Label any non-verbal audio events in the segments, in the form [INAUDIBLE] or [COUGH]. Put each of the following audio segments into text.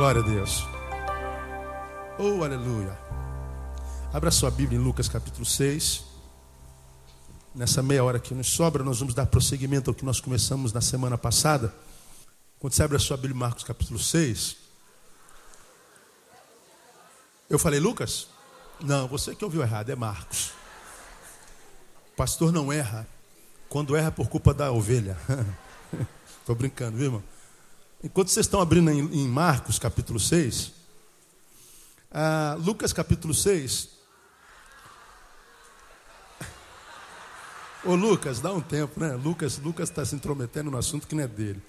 Glória a Deus. Oh, aleluia. Abra sua Bíblia em Lucas capítulo 6. Nessa meia hora que nos sobra, nós vamos dar prosseguimento ao que nós começamos na semana passada. Quando você abre a sua Bíblia em Marcos capítulo 6. Eu falei Lucas? Não, você que ouviu errado, é Marcos. O pastor não erra. Quando erra por culpa da ovelha. [LAUGHS] Estou brincando, viu, irmão? Enquanto vocês estão abrindo em, Marcos capítulo 6, ah, Lucas capítulo 6. Ô Lucas, dá um tempo, né? Lucas Lucas está se intrometendo no assunto que não é dele.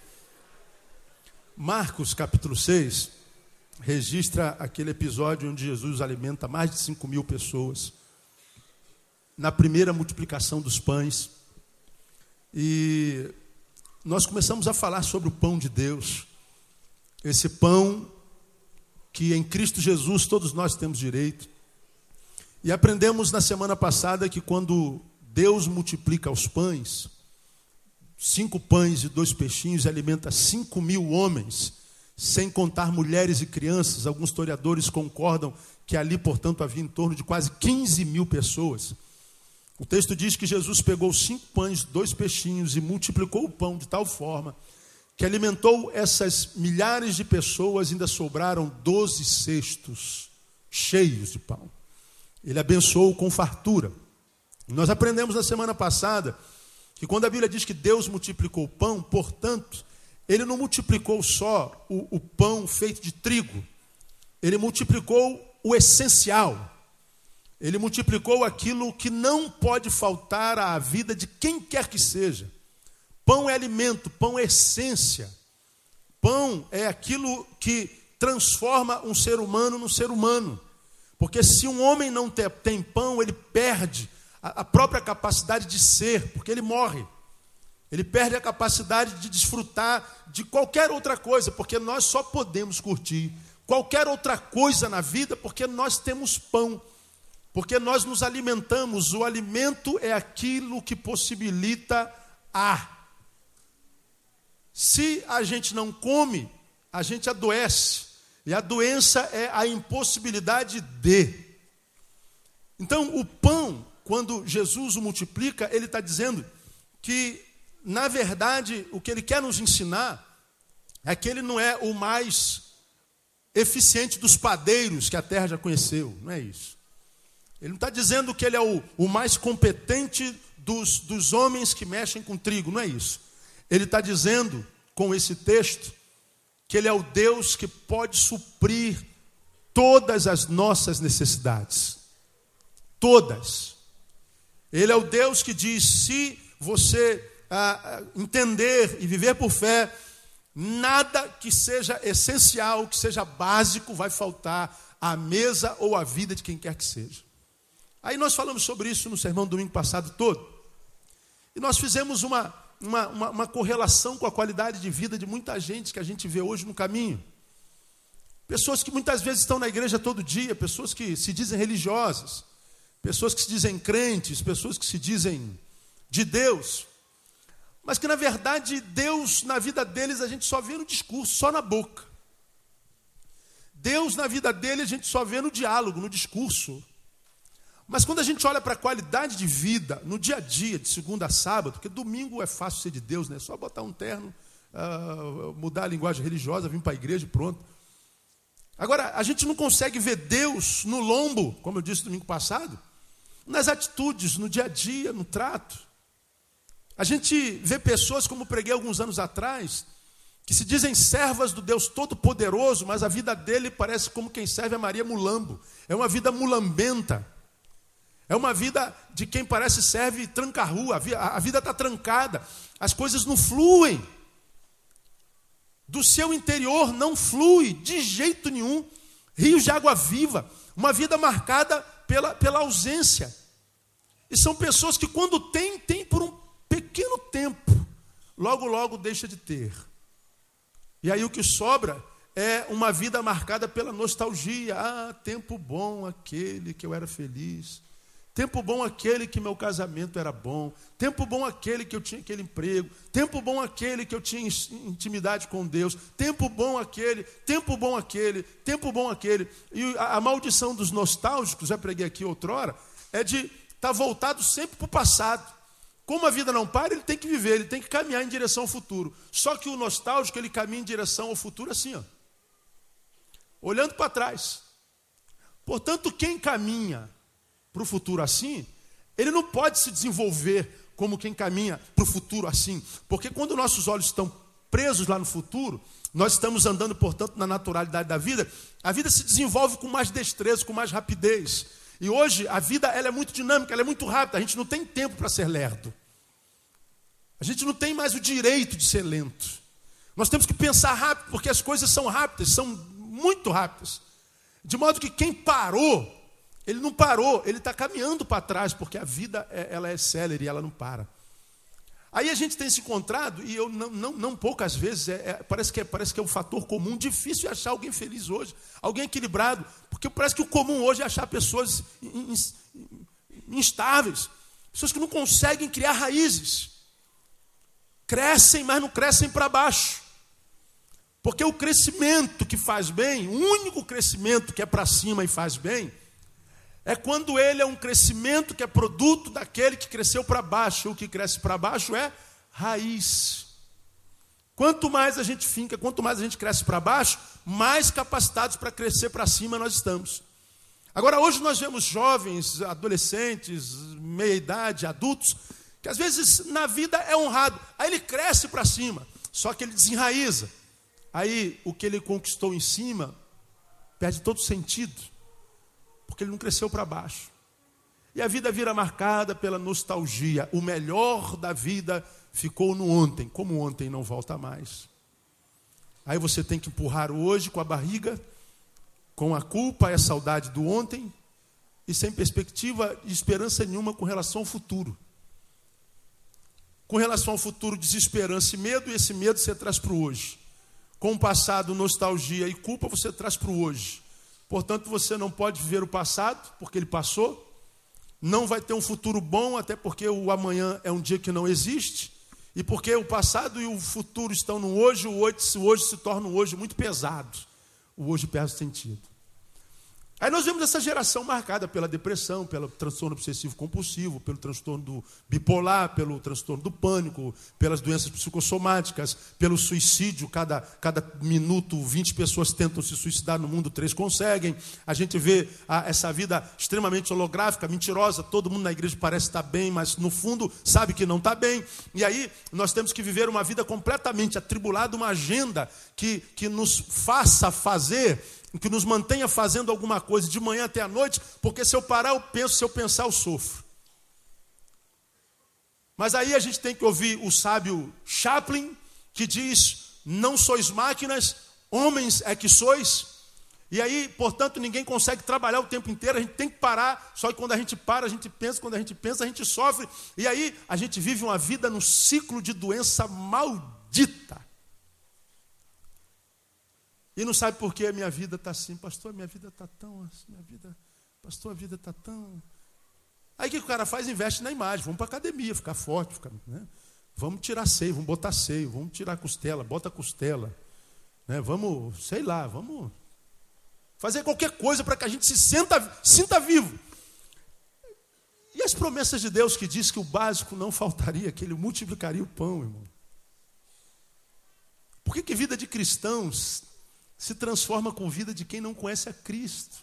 Marcos capítulo 6 registra aquele episódio onde Jesus alimenta mais de 5 mil pessoas. Na primeira multiplicação dos pães. E nós começamos a falar sobre o pão de Deus, esse pão que em Cristo Jesus todos nós temos direito. E aprendemos na semana passada que quando Deus multiplica os pães, cinco pães e dois peixinhos, alimenta cinco mil homens, sem contar mulheres e crianças. Alguns historiadores concordam que ali, portanto, havia em torno de quase 15 mil pessoas. O texto diz que Jesus pegou cinco pães, dois peixinhos e multiplicou o pão de tal forma que alimentou essas milhares de pessoas, ainda sobraram doze cestos cheios de pão. Ele abençoou com fartura. Nós aprendemos na semana passada que quando a Bíblia diz que Deus multiplicou o pão, portanto, ele não multiplicou só o, o pão feito de trigo, ele multiplicou o essencial, ele multiplicou aquilo que não pode faltar à vida de quem quer que seja. Pão é alimento, pão é essência. Pão é aquilo que transforma um ser humano num ser humano. Porque se um homem não tem pão, ele perde a própria capacidade de ser, porque ele morre. Ele perde a capacidade de desfrutar de qualquer outra coisa, porque nós só podemos curtir qualquer outra coisa na vida porque nós temos pão. Porque nós nos alimentamos, o alimento é aquilo que possibilita a. Se a gente não come, a gente adoece. E a doença é a impossibilidade de. Então, o pão, quando Jesus o multiplica, ele está dizendo que, na verdade, o que ele quer nos ensinar é que ele não é o mais eficiente dos padeiros que a terra já conheceu. Não é isso. Ele não está dizendo que ele é o, o mais competente dos, dos homens que mexem com trigo, não é isso. Ele está dizendo, com esse texto, que ele é o Deus que pode suprir todas as nossas necessidades. Todas. Ele é o Deus que diz: se você ah, ah entender e viver por fé, nada que seja essencial, que seja básico, vai faltar à mesa ou à vida de quem quer que seja. Aí nós falamos sobre isso no sermão do domingo passado todo. E nós fizemos uma, uma, uma, uma, correlação com a qualidade de vida de muita gente que a gente vê hoje no caminho. Pessoas que muitas vezes estão na igreja todo dia, pessoas que se dizem religiosas, pessoas que se dizem crentes, pessoas que se dizem de Deus, mas que na verdade Deus na vida deles a gente só vê no discurso, só na boca. Deus na vida dele a gente só vê no diálogo, no discurso. Mas quando a gente olha para a qualidade de vida no dia a dia, de segunda a sábado, porque domingo é fácil ser de Deus, né? É só botar um terno, uh, mudar a linguagem religiosa, vir para a igreja e pronto. Agora, a gente não consegue ver Deus no lombo, como eu disse domingo passado, nas atitudes, no dia a dia, no trato. A gente vê pessoas, como preguei alguns anos atrás, que se dizem servas do Deus Todo-Poderoso, mas a vida dele parece como quem serve a Maria Mulambo. É uma vida mulambenta. É uma vida de quem parece serve tranca-rua. A vida está trancada. As coisas não fluem. Do seu interior não flui de jeito nenhum. Rios de água viva. Uma vida marcada pela, pela ausência. E são pessoas que, quando têm, têm por um pequeno tempo. Logo, logo deixa de ter. E aí o que sobra é uma vida marcada pela nostalgia. Ah, tempo bom aquele que eu era feliz Tempo bom aquele que meu casamento era bom. Tempo bom aquele que eu tinha aquele emprego. Tempo bom aquele que eu tinha intimidade com Deus. Tempo bom aquele. Tempo bom aquele. Tempo bom aquele. E a, maldição dos nostálgicos, já preguei aqui outrora, é de estar tá voltado sempre para o passado. Como a vida não para, ele tem que viver, ele tem que caminhar em direção ao futuro. Só que o nostálgico, ele caminha em direção ao futuro assim, ó. Olhando para trás. Portanto, quem caminha para o futuro assim, ele não pode se desenvolver como quem caminha para o futuro assim. Porque quando nossos olhos estão presos lá no futuro, nós estamos andando, portanto, na naturalidade da vida, a vida se desenvolve com mais destreza, com mais rapidez. E hoje a vida ela é muito dinâmica, ela é muito rápida, a gente não tem tempo para ser lerdo. A gente não tem mais o direito de ser lento. Nós temos que pensar rápido, porque as coisas são rápidas, são muito rápidas. De modo que quem parou ele não parou, ele está caminhando para trás, porque a vida é, ela é célere, ela não para. Aí a gente tem se encontrado, e eu não, não, não poucas vezes, é, é, parece, que é, parece que é um fator comum, difícil achar alguém feliz hoje, alguém equilibrado, porque parece que o comum hoje é achar pessoas instáveis, pessoas que não conseguem criar raízes, crescem, mas não crescem para baixo. Porque o crescimento que faz bem, o único crescimento que é para cima e faz bem, é quando ele é um crescimento que é produto daquele que cresceu para baixo. O que cresce para baixo é raiz. Quanto mais a gente finca, quanto mais a gente cresce para baixo, mais capacitados para crescer para cima nós estamos. Agora, hoje nós vemos jovens, adolescentes, meia-idade, adultos, que às vezes na vida é honrado, aí ele cresce para cima, só que ele desenraiza. Aí o que ele conquistou em cima perde todo sentido porque ele não cresceu para baixo. E a vida vira marcada pela nostalgia. O melhor da vida ficou no ontem, como ontem não volta mais. Aí você tem que empurrar hoje com a barriga, com a culpa e a saudade do ontem, e sem perspectiva de esperança nenhuma com relação ao futuro. Com relação ao futuro, desesperança e medo, e esse medo você traz para o hoje. Com o passado, nostalgia e culpa, você traz para o hoje. Portanto, você não pode viver o passado, porque ele passou. Não vai ter um futuro bom, até porque o amanhã é um dia que não existe. E porque o passado e o futuro estão no hoje, o hoje, o hoje se torna um hoje muito pesado. O hoje perde sentido. Aí nós vemos essa geração marcada pela depressão, pelo transtorno obsessivo compulsivo, pelo transtorno do bipolar, pelo transtorno do pânico, pelas doenças psicossomáticas, pelo suicídio. Cada, cada minuto, 20 pessoas tentam se suicidar no mundo, três conseguem. A gente vê a, essa vida extremamente holográfica, mentirosa. Todo mundo na igreja parece estar bem, mas no fundo sabe que não está bem. E aí nós temos que viver uma vida completamente atribulada, uma agenda que, que nos faça fazer que nos mantenha fazendo alguma coisa de manhã até a noite, porque se eu parar eu penso, se eu pensar eu sofro. Mas aí a gente tem que ouvir o sábio Chaplin, que diz: Não sois máquinas, homens é que sois. E aí, portanto, ninguém consegue trabalhar o tempo inteiro, a gente tem que parar. Só que quando a gente para, a gente pensa, quando a gente pensa, a gente sofre. E aí, a gente vive uma vida no ciclo de doença maldita. E não sabe por que a minha vida está assim, pastor, minha vida está tão assim, minha vida, pastor, a vida está tão. Aí o que o cara faz? Investe na imagem, vamos para academia, ficar forte, ficar, né? vamos tirar seio, vamos botar seio, vamos tirar costela, bota costela, né? vamos, sei lá, vamos fazer qualquer coisa para que a gente se sinta, sinta vivo. E as promessas de Deus que diz que o básico não faltaria, que ele multiplicaria o pão, irmão. Por que, que vida de cristãos se transforma com vida de quem não conhece a Cristo.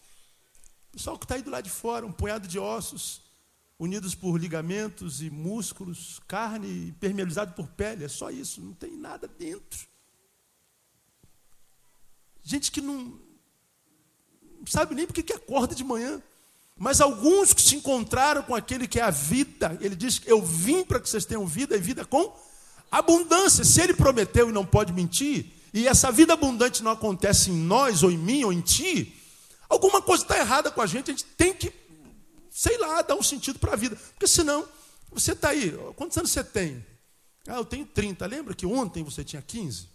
O pessoal que está aí do lado de fora, um punhado de ossos, unidos por ligamentos e músculos, carne permeabilizado por pele, é só isso, não tem nada dentro. Gente que não, não sabe nem porque que acorda de manhã. Mas alguns que se encontraram com aquele que é a vida, ele diz: Eu vim para que vocês tenham vida e vida com abundância. Se ele prometeu e não pode mentir, e essa vida abundante não acontece em nós, ou em mim, ou em ti, alguma coisa está errada com a gente, a gente tem que, sei lá, dar um sentido para a vida. Porque senão, você está aí, quantos anos você tem? Ah, eu tenho 30. Lembra que ontem você tinha 15?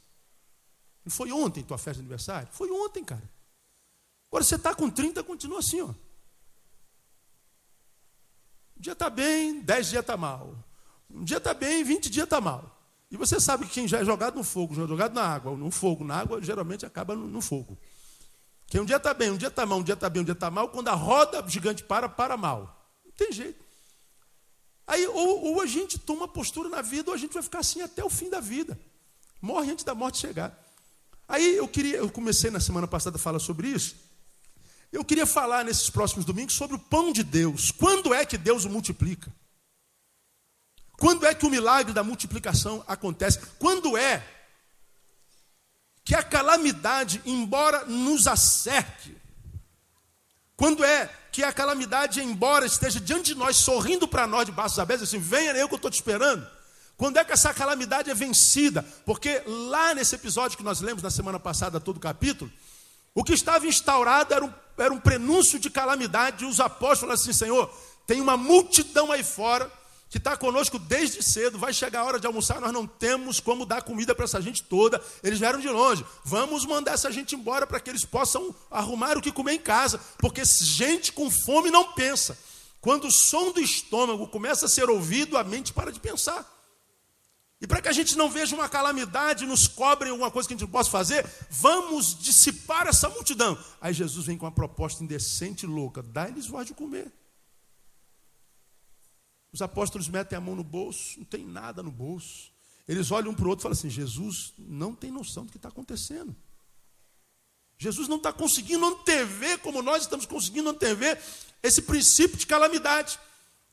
Não foi ontem tua festa de aniversário? Foi ontem, cara. Agora você está com 30, continua assim, ó. dia está bem, dez dias está mal. Um dia está bem, vinte dias está mal. E você sabe que quem já é jogado no fogo, já é jogado na água, no fogo, na água, geralmente acaba no, no fogo. Quem um dia está bem, um dia está mal, um dia está bem, um dia está mal, quando a roda gigante para, para mal. Não tem jeito. Aí, ou, ou, a gente toma postura na vida, ou a gente vai ficar assim até o fim da vida. Morre antes da morte chegar. Aí eu queria, eu comecei na semana passada a falar sobre isso. Eu queria falar nesses próximos domingos sobre o pão de Deus. Quando é que Deus o multiplica? Quando é que o milagre da multiplicação acontece? Quando é que a calamidade, embora nos acerte, quando é que a calamidade, embora esteja diante de nós, sorrindo para nós de braços abertos, assim, venha eu que eu estou te esperando. Quando é que essa calamidade é vencida? Porque lá nesse episódio que nós lemos na semana passada, todo o capítulo, o que estava instaurado era um, era um prenúncio de calamidade, e os apóstolos assim, Senhor, tem uma multidão aí fora que está conosco desde cedo, vai chegar a hora de almoçar, nós não temos como dar comida para essa gente toda, eles vieram de longe. Vamos mandar essa gente embora para que eles possam arrumar o que comer em casa, porque gente com fome não pensa. Quando o som do estômago começa a ser ouvido, a mente para de pensar. E para que a gente não veja uma calamidade, nos cobrem alguma coisa que a gente possa fazer, vamos dissipar essa multidão. Aí Jesus vem com uma proposta indecente e louca: dá-lhes voz de comer. Os apóstolos metem a mão no bolso, não tem nada no bolso. Eles olham um para o outro e falam assim: Jesus não tem noção do que está acontecendo. Jesus não está conseguindo antever, como nós estamos conseguindo antever, esse princípio de calamidade.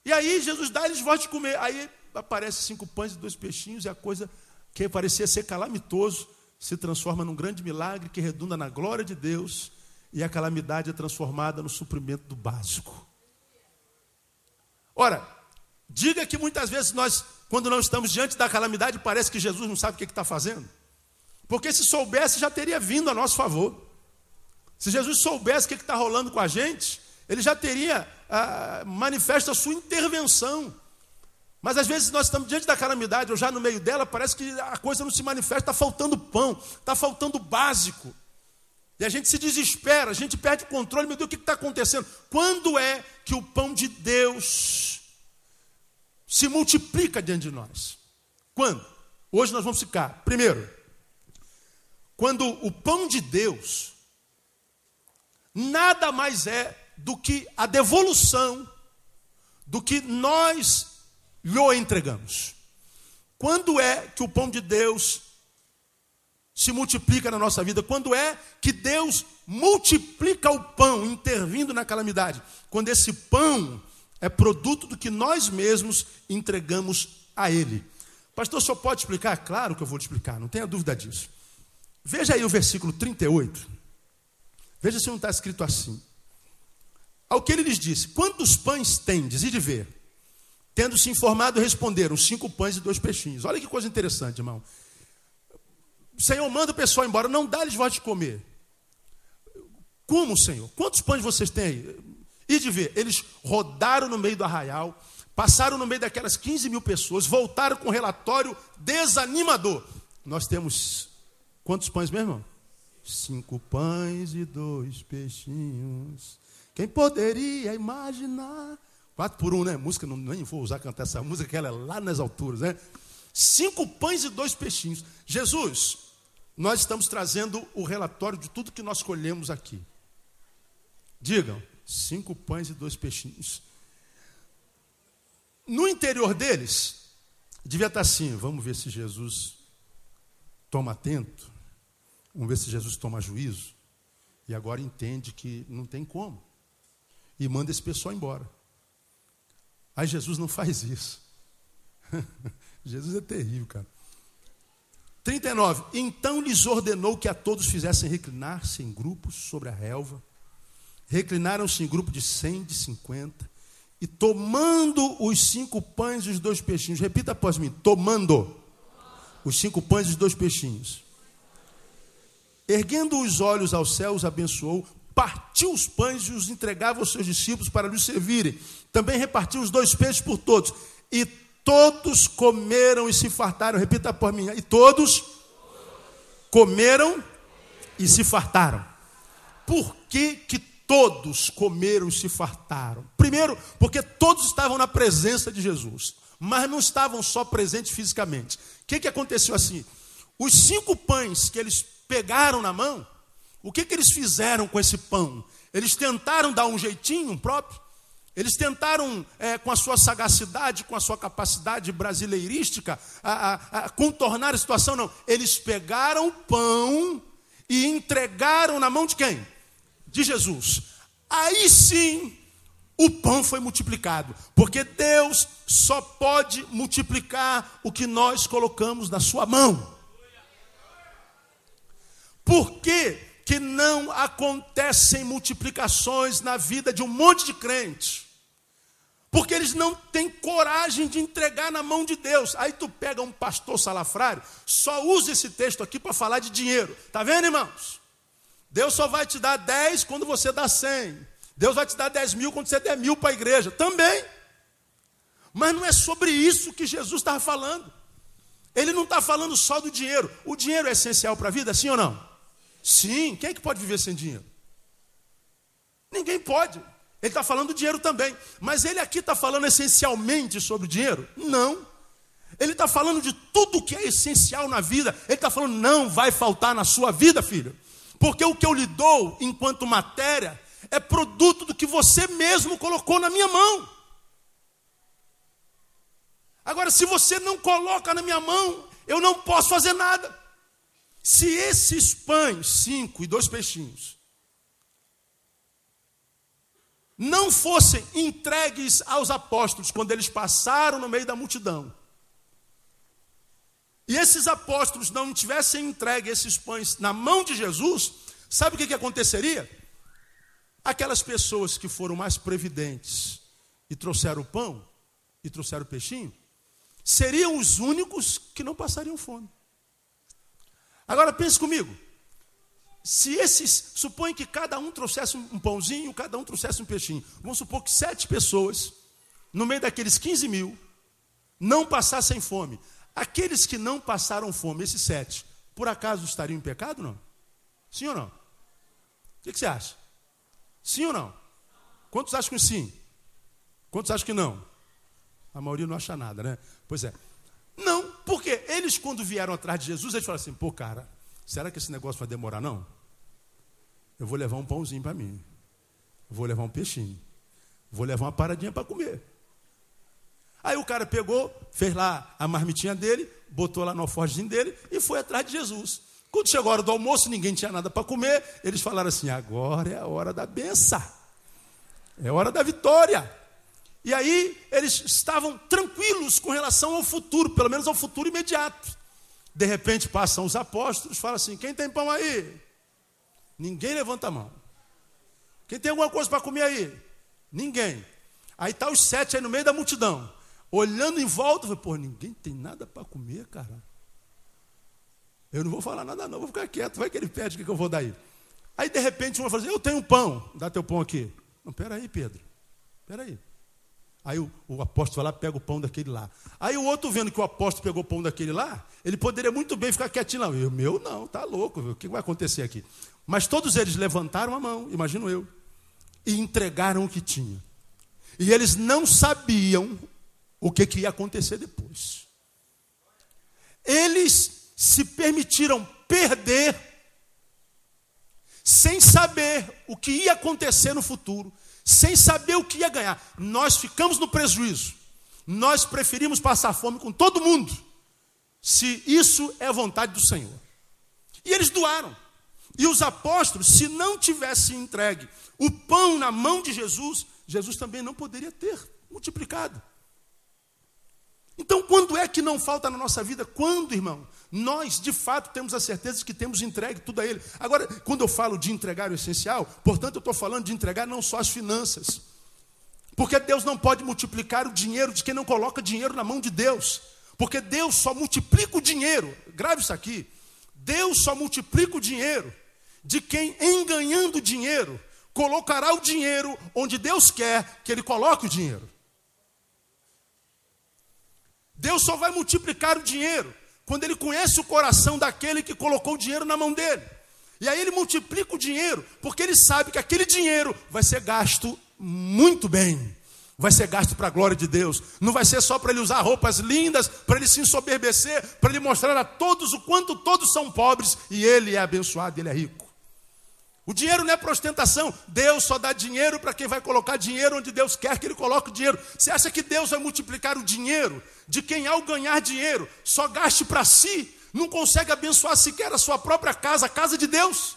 E aí Jesus dá-lhes voz de comer. Aí aparece cinco pães e dois peixinhos, e a coisa que parecia ser calamitoso se transforma num grande milagre que redunda na glória de Deus, e a calamidade é transformada no suprimento do básico. Ora, Diga que muitas vezes nós, quando não estamos diante da calamidade, parece que Jesus não sabe o que está fazendo. Porque se soubesse, já teria vindo a nosso favor. Se Jesus soubesse o que está rolando com a gente, ele já teria ah, manifesto a sua intervenção. Mas às vezes nós estamos diante da calamidade, ou já no meio dela, parece que a coisa não se manifesta, está faltando pão, está faltando básico. E a gente se desespera, a gente perde o controle, meu Deus, o que está acontecendo? Quando é que o pão de Deus se multiplica diante de nós. Quando? Hoje nós vamos ficar. Primeiro, quando o pão de Deus nada mais é do que a devolução do que nós lhe entregamos. Quando é que o pão de Deus se multiplica na nossa vida? Quando é que Deus multiplica o pão intervindo na calamidade? Quando esse pão é produto do que nós mesmos entregamos a Ele. Pastor, só pode explicar? Claro que eu vou te explicar, não tenha dúvida disso. Veja aí o versículo 38. Veja se não está escrito assim. Ao que ele lhes disse: Quantos pães tendes? E de ver. Tendo se informado, responderam: Cinco pães e dois peixinhos. Olha que coisa interessante, irmão. O Senhor manda o pessoal embora, não dá-lhes voz de comer. Como, Senhor? Quantos pães vocês têm aí? E de ver, eles rodaram no meio do arraial, passaram no meio daquelas 15 mil pessoas, voltaram com um relatório desanimador. Nós temos quantos pães, meu irmão? Cinco pães e dois peixinhos. Quem poderia imaginar? Quatro por um, né? Música, não, nem vou usar cantar essa música, que ela é lá nas alturas, né? Cinco pães e dois peixinhos. Jesus, nós estamos trazendo o relatório de tudo que nós colhemos aqui. Digam, Cinco pães e dois peixinhos. No interior deles, devia estar assim: vamos ver se Jesus toma atento, vamos ver se Jesus toma juízo. E agora entende que não tem como. E manda esse pessoal embora. Aí Jesus não faz isso. [LAUGHS] Jesus é terrível, cara. 39. Então lhes ordenou que a todos fizessem reclinar-se em grupos sobre a relva reclinaram-se em grupo de cem, de cinquenta, e tomando os cinco pães e os dois peixinhos, repita após mim: tomando os cinco pães e os dois peixinhos. Erguendo os olhos aos céus, abençoou, partiu os pães e os entregava aos seus discípulos para lhes servirem. Também repartiu os dois peixes por todos. E todos comeram e se fartaram. Repita por mim. E todos comeram e se fartaram. Por que, que todos comeram e se fartaram. Primeiro, porque todos estavam na presença de Jesus, mas não estavam só presentes fisicamente. O que, que aconteceu assim? Os cinco pães que eles pegaram na mão, o que, que eles fizeram com esse pão? Eles tentaram dar um jeitinho próprio? Eles tentaram, é, com a sua sagacidade, com a sua capacidade brasileirística, a, a, a contornar a situação? Não. Eles pegaram o pão e entregaram na mão de quem? De Jesus. Aí sim o pão foi multiplicado, porque Deus só pode multiplicar o que nós colocamos na sua mão. Por que, que não acontecem multiplicações na vida de um monte de crentes? Porque eles não têm coragem de entregar na mão de Deus. Aí tu pega um pastor salafrário, só usa esse texto aqui para falar de dinheiro. Tá vendo, irmãos? Deus só vai te dar 10 quando você dá 100. Deus vai te dar 10 mil quando você der mil para a igreja. Também. Mas não é sobre isso que Jesus estava falando. Ele não está falando só do dinheiro. O dinheiro é essencial para a vida, sim ou não? Sim. Quem é que pode viver sem dinheiro? Ninguém pode. Ele está falando do dinheiro também. Mas ele aqui está falando essencialmente sobre o dinheiro? Não. Ele está falando de tudo que é essencial na vida. Ele está falando, não vai faltar na sua vida, filho. Porque o que eu lhe dou enquanto matéria é produto do que você mesmo colocou na minha mão. Agora, se você não coloca na minha mão, eu não posso fazer nada. Se esses pães, cinco e dois peixinhos, não fossem entregues aos apóstolos quando eles passaram no meio da multidão, e esses apóstolos não tivessem entregue esses pães na mão de Jesus, sabe o que, que aconteceria? Aquelas pessoas que foram mais previdentes e trouxeram o pão e trouxeram o peixinho, seriam os únicos que não passariam fome. Agora pense comigo. Se esses, supõe que cada um trouxesse um pãozinho, cada um trouxesse um peixinho. Vamos supor que sete pessoas, no meio daqueles 15 mil, não passassem fome. Aqueles que não passaram fome, esses sete, por acaso estariam em pecado não? Sim ou não? O que, que você acha? Sim ou não? Quantos acham que sim? Quantos acham que não? A maioria não acha nada, né? Pois é. Não, porque eles, quando vieram atrás de Jesus, eles falaram assim: pô, cara, será que esse negócio vai demorar, não? Eu vou levar um pãozinho para mim, vou levar um peixinho, vou levar uma paradinha para comer. Aí o cara pegou, fez lá a marmitinha dele, botou lá no alforjezinho dele e foi atrás de Jesus. Quando chegou a hora do almoço, ninguém tinha nada para comer. Eles falaram assim: agora é a hora da benção, é hora da vitória. E aí eles estavam tranquilos com relação ao futuro, pelo menos ao futuro imediato. De repente passam os apóstolos, falam assim: quem tem pão aí? Ninguém levanta a mão. Quem tem alguma coisa para comer aí? Ninguém. Aí está os sete aí no meio da multidão olhando em volta, falei, pô, ninguém tem nada para comer, cara. Eu não vou falar nada, não, vou ficar quieto, vai que ele pede, o que, que eu vou dar aí? Aí, de repente, uma fala assim, eu tenho pão, dá teu pão aqui. Não, peraí, Pedro, peraí. Aí o, o apóstolo vai lá, pega o pão daquele lá. Aí o outro vendo que o apóstolo pegou o pão daquele lá, ele poderia muito bem ficar quietinho lá. O meu não, tá louco, o que vai acontecer aqui? Mas todos eles levantaram a mão, imagino eu, e entregaram o que tinha. E eles não sabiam o que, que ia acontecer depois. Eles se permitiram perder sem saber o que ia acontecer no futuro, sem saber o que ia ganhar. Nós ficamos no prejuízo. Nós preferimos passar fome com todo mundo, se isso é a vontade do Senhor. E eles doaram. E os apóstolos, se não tivessem entregue o pão na mão de Jesus, Jesus também não poderia ter multiplicado. Então, quando é que não falta na nossa vida? Quando, irmão? Nós, de fato, temos a certeza de que temos entregue tudo a Ele. Agora, quando eu falo de entregar o essencial, portanto, eu estou falando de entregar não só as finanças. Porque Deus não pode multiplicar o dinheiro de quem não coloca dinheiro na mão de Deus. Porque Deus só multiplica o dinheiro. Grave isso aqui. Deus só multiplica o dinheiro de quem, em ganhando dinheiro, colocará o dinheiro onde Deus quer que Ele coloque o dinheiro. Deus só vai multiplicar o dinheiro quando ele conhece o coração daquele que colocou o dinheiro na mão dele. E aí ele multiplica o dinheiro, porque ele sabe que aquele dinheiro vai ser gasto muito bem. Vai ser gasto para a glória de Deus. Não vai ser só para ele usar roupas lindas, para ele se ensoberbecer, para ele mostrar a todos o quanto todos são pobres e ele é abençoado, ele é rico. O dinheiro não é para ostentação. Deus só dá dinheiro para quem vai colocar dinheiro onde Deus quer que ele coloque o dinheiro. Você acha que Deus vai multiplicar o dinheiro de quem, ao ganhar dinheiro, só gaste para si? não consegue abençoar sequer a sua própria casa, a casa de Deus.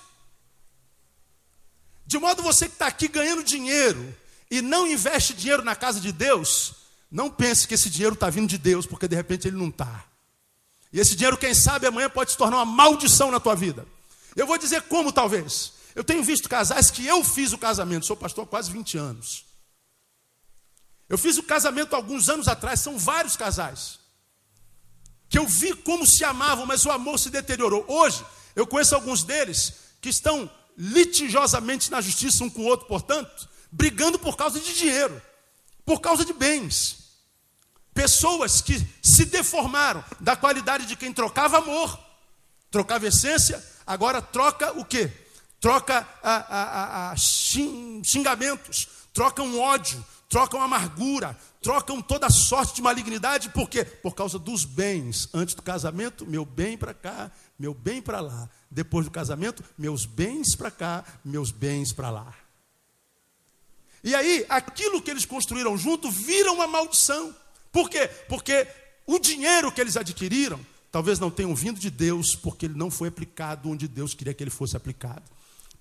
De modo você que está aqui ganhando dinheiro e não investe dinheiro na casa de Deus, não pense que esse dinheiro está vindo de Deus, porque de repente ele não está. E esse dinheiro, quem sabe, amanhã pode se tornar uma maldição na tua vida. Eu vou dizer como, talvez. Eu tenho visto casais que eu fiz o casamento, sou pastor há quase 20 anos. Eu fiz o casamento alguns anos atrás, são vários casais que eu vi como se amavam, mas o amor se deteriorou. Hoje, eu conheço alguns deles que estão litigiosamente na justiça um com o outro, portanto, brigando por causa de dinheiro, por causa de bens. Pessoas que se deformaram da qualidade de quem trocava amor, trocava essência, agora troca o quê? Troca a, a, a, xingamentos, troca um ódio, trocam amargura, trocam toda sorte de malignidade, por quê? Por causa dos bens. Antes do casamento, meu bem para cá, meu bem para lá. Depois do casamento, meus bens para cá, meus bens para lá. E aí, aquilo que eles construíram junto vira uma maldição. Por quê? Porque o dinheiro que eles adquiriram, talvez não tenham vindo de Deus, porque ele não foi aplicado onde Deus queria que ele fosse aplicado.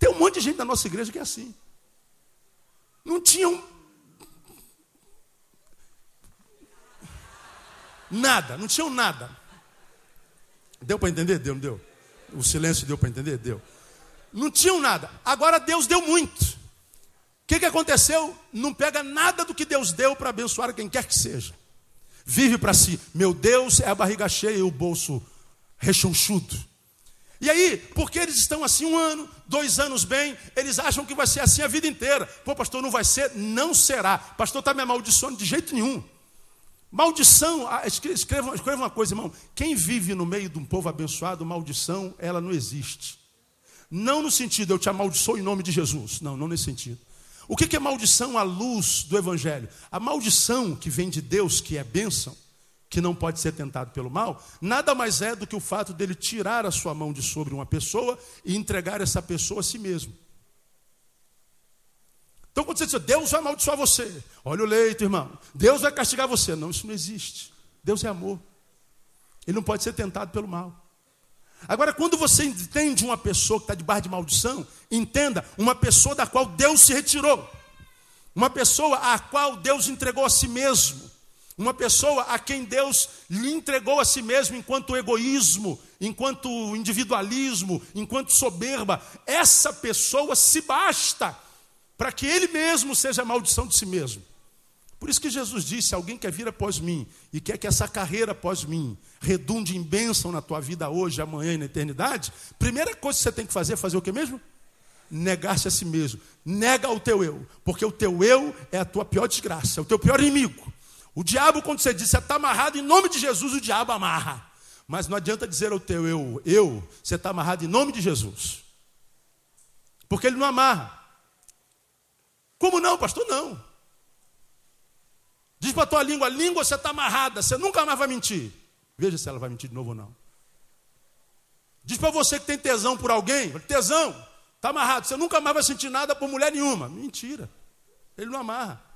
Tem um monte de gente na nossa igreja que é assim. Não tinham Nada, não tinham nada. Deu para entender? Deu, não deu? O silêncio deu para entender? Deu. Não tinham nada. Agora Deus deu muito. O que, que aconteceu? Não pega nada do que Deus deu para abençoar quem quer que seja. Vive para si. Meu Deus é a barriga cheia e o bolso rechonchudo. E aí, porque eles estão assim um ano, dois anos bem, eles acham que vai ser assim a vida inteira. Pô, pastor, não vai ser? Não será. Pastor está me amaldiçoando de jeito nenhum. Maldição, ah, escreva, escreva uma coisa, irmão. Quem vive no meio de um povo abençoado, maldição, ela não existe. Não no sentido, eu te amaldiçoo em nome de Jesus. Não, não nesse sentido. O que é maldição à luz do Evangelho? A maldição que vem de Deus, que é bênção, que não pode ser tentado pelo mal, nada mais é do que o fato dele tirar a sua mão de sobre uma pessoa e entregar essa pessoa a si mesmo. Então, quando você diz, Deus vai amaldiçoar você, olha o leito, irmão. Deus vai castigar você. Não, isso não existe. Deus é amor. Ele não pode ser tentado pelo mal. Agora, quando você entende uma pessoa que está debaixo de maldição, entenda, uma pessoa da qual Deus se retirou, uma pessoa a qual Deus entregou a si mesmo, uma pessoa a quem Deus lhe entregou a si mesmo enquanto egoísmo, enquanto individualismo, enquanto soberba, essa pessoa se basta para que ele mesmo seja a maldição de si mesmo. Por isso que Jesus disse: alguém quer vir após mim e quer que essa carreira após mim redunde em bênção na tua vida hoje, amanhã e na eternidade, primeira coisa que você tem que fazer é fazer o que mesmo? Negar-se a si mesmo. Nega o teu eu, porque o teu eu é a tua pior desgraça, é o teu pior inimigo. O diabo, quando você diz, você está amarrado em nome de Jesus, o diabo amarra. Mas não adianta dizer ao teu eu, eu, você está amarrado em nome de Jesus. Porque ele não amarra. Como não, pastor? Não. Diz para a tua língua, língua você está amarrada, você nunca mais vai mentir. Veja se ela vai mentir de novo ou não. Diz para você que tem tesão por alguém, tesão, está amarrado, você nunca mais vai sentir nada por mulher nenhuma. Mentira. Ele não amarra.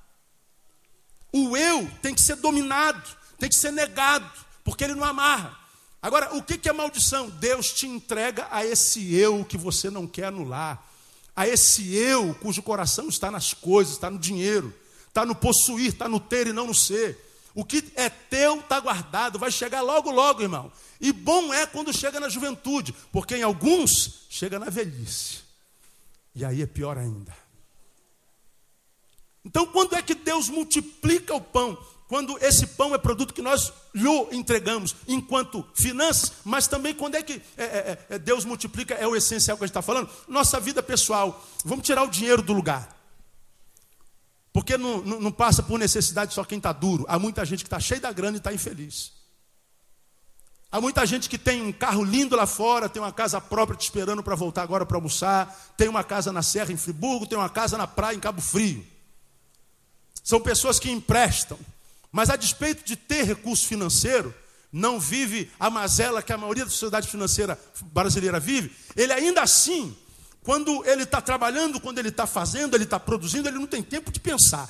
O eu tem que ser dominado, tem que ser negado, porque ele não amarra. Agora, o que é maldição? Deus te entrega a esse eu que você não quer anular a esse eu cujo coração está nas coisas, está no dinheiro, está no possuir, está no ter e não no ser. O que é teu está guardado, vai chegar logo, logo, irmão. E bom é quando chega na juventude, porque em alguns chega na velhice. E aí é pior ainda. Então, quando é que Deus multiplica o pão? quando esse pão é produto que nós lhe entregamos enquanto finanças, mas também quando é que é, é, é, Deus multiplica, é o essencial que a gente está falando, nossa vida pessoal. Vamos tirar o dinheiro do lugar. Porque não, não, não passa por necessidade só quem está duro. Há muita gente que está cheia da grana e está infeliz. Há muita gente que tem um carro lindo lá fora, tem uma casa própria te esperando para voltar agora para almoçar, tem uma casa na Serra em Friburgo, tem uma casa na praia em Cabo Frio. São pessoas que emprestam, mas a despeito de ter recurso financeiro, não vive a mazela que a maioria da sociedade financeira brasileira vive, ele ainda assim, quando ele está trabalhando, quando ele está fazendo, ele está produzindo, ele não tem tempo de pensar.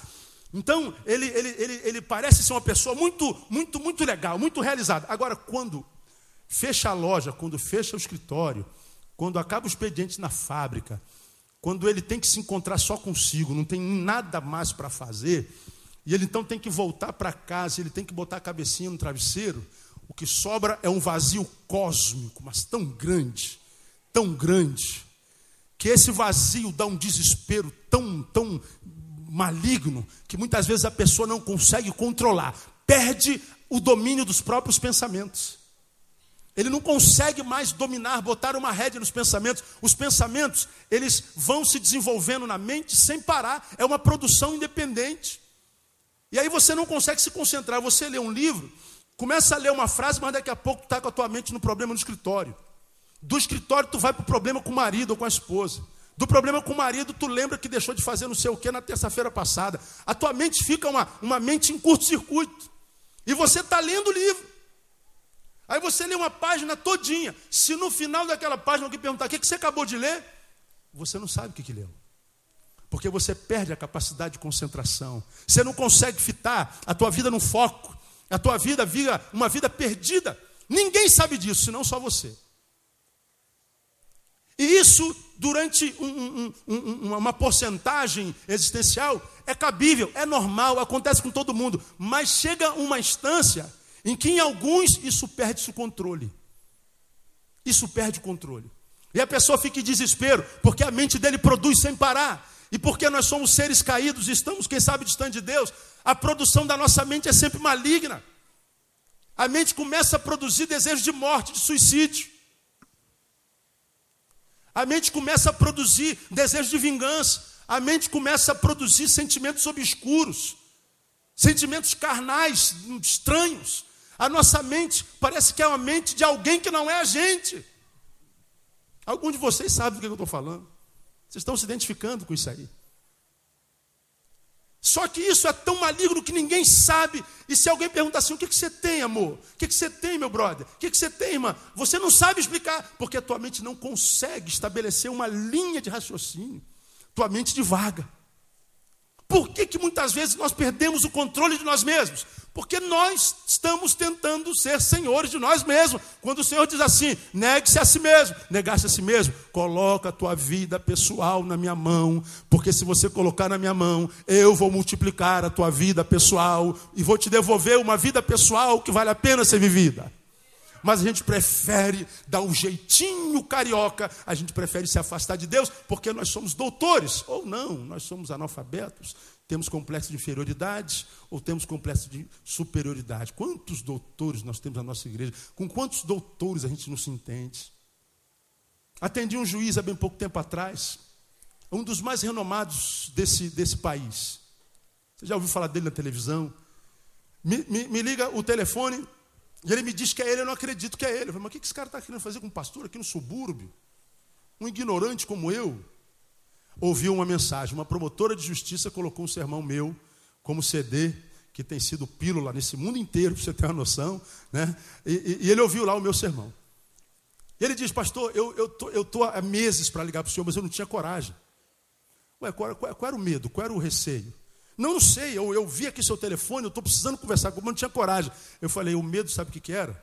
Então, ele, ele, ele, ele parece ser uma pessoa muito, muito, muito legal, muito realizada. Agora, quando fecha a loja, quando fecha o escritório, quando acaba o expediente na fábrica, quando ele tem que se encontrar só consigo, não tem nada mais para fazer, e ele então tem que voltar para casa, ele tem que botar a cabecinha no travesseiro, o que sobra é um vazio cósmico, mas tão grande, tão grande, que esse vazio dá um desespero tão, tão maligno que muitas vezes a pessoa não consegue controlar, perde o domínio dos próprios pensamentos. Ele não consegue mais dominar, botar uma rédea nos pensamentos. Os pensamentos, eles vão se desenvolvendo na mente sem parar. É uma produção independente. E aí você não consegue se concentrar. Você lê um livro, começa a ler uma frase, mas daqui a pouco está com a tua mente no problema no escritório. Do escritório tu vai para o problema com o marido ou com a esposa. Do problema com o marido, tu lembra que deixou de fazer não sei o que na terça-feira passada. A tua mente fica uma, uma mente em curto-circuito. E você está lendo o livro. Aí você lê uma página todinha. Se no final daquela página alguém perguntar o que, você acabou de ler, você não sabe o que, que leu. Porque você perde a capacidade de concentração. Você não consegue fitar a tua vida no foco. A tua vida vira uma vida perdida. Ninguém sabe disso, senão só você. E isso, durante um, um, um, uma porcentagem existencial, é cabível, é normal, acontece com todo mundo. Mas chega uma instância em que, em alguns, isso perde o controle. Isso perde o controle. E a pessoa fica em desespero, porque a mente dele produz sem parar. E porque nós somos seres caídos estamos, quem sabe, distante de Deus, a produção da nossa mente é sempre maligna. A mente começa a produzir desejos de morte, de suicídio. A mente começa a produzir desejo de vingança. A mente começa a produzir sentimentos obscuros, sentimentos carnais, estranhos. A nossa mente parece que é uma mente de alguém que não é a gente. Alguns de vocês sabem do que eu estou falando. Vocês estão se identificando com isso aí. Só que isso é tão maligno que ninguém sabe. E se alguém perguntar assim: o que, que você tem, amor? O que, que você tem, meu brother? O que, que você tem, irmã? Você não sabe explicar, porque a tua mente não consegue estabelecer uma linha de raciocínio. Tua mente divaga. Por que, que muitas vezes nós perdemos o controle de nós mesmos? Porque nós estamos tentando ser senhores de nós mesmos. Quando o Senhor diz assim, negue-se a si mesmo, negar-se a si mesmo, coloca a tua vida pessoal na minha mão, porque se você colocar na minha mão, eu vou multiplicar a tua vida pessoal e vou te devolver uma vida pessoal que vale a pena ser vivida. Mas a gente prefere dar um jeitinho carioca, a gente prefere se afastar de Deus, porque nós somos doutores, ou não, nós somos analfabetos, temos complexo de inferioridade ou temos complexo de superioridade. Quantos doutores nós temos na nossa igreja? Com quantos doutores a gente não se entende? Atendi um juiz há bem pouco tempo atrás, um dos mais renomados desse, desse país. Você já ouviu falar dele na televisão? Me, me, me liga o telefone e ele me diz que é ele, eu não acredito que é ele. Eu falei, mas o que esse cara está querendo fazer com um pastor aqui no subúrbio? Um ignorante como eu? ouviu uma mensagem. Uma promotora de justiça colocou um sermão meu como CD, que tem sido pílula nesse mundo inteiro, para você ter uma noção. Né? E, e, ele ouviu lá o meu sermão. E ele diz, pastor, eu estou eu tô, eu tô há meses para ligar para o senhor, mas eu não tinha coragem. Ué, qual, qual, qual, era o medo? Qual era o receio? Não, não sei, eu, eu vi aqui seu telefone, eu estou precisando conversar com mas não tinha coragem. Eu falei, o medo sabe o que, que era?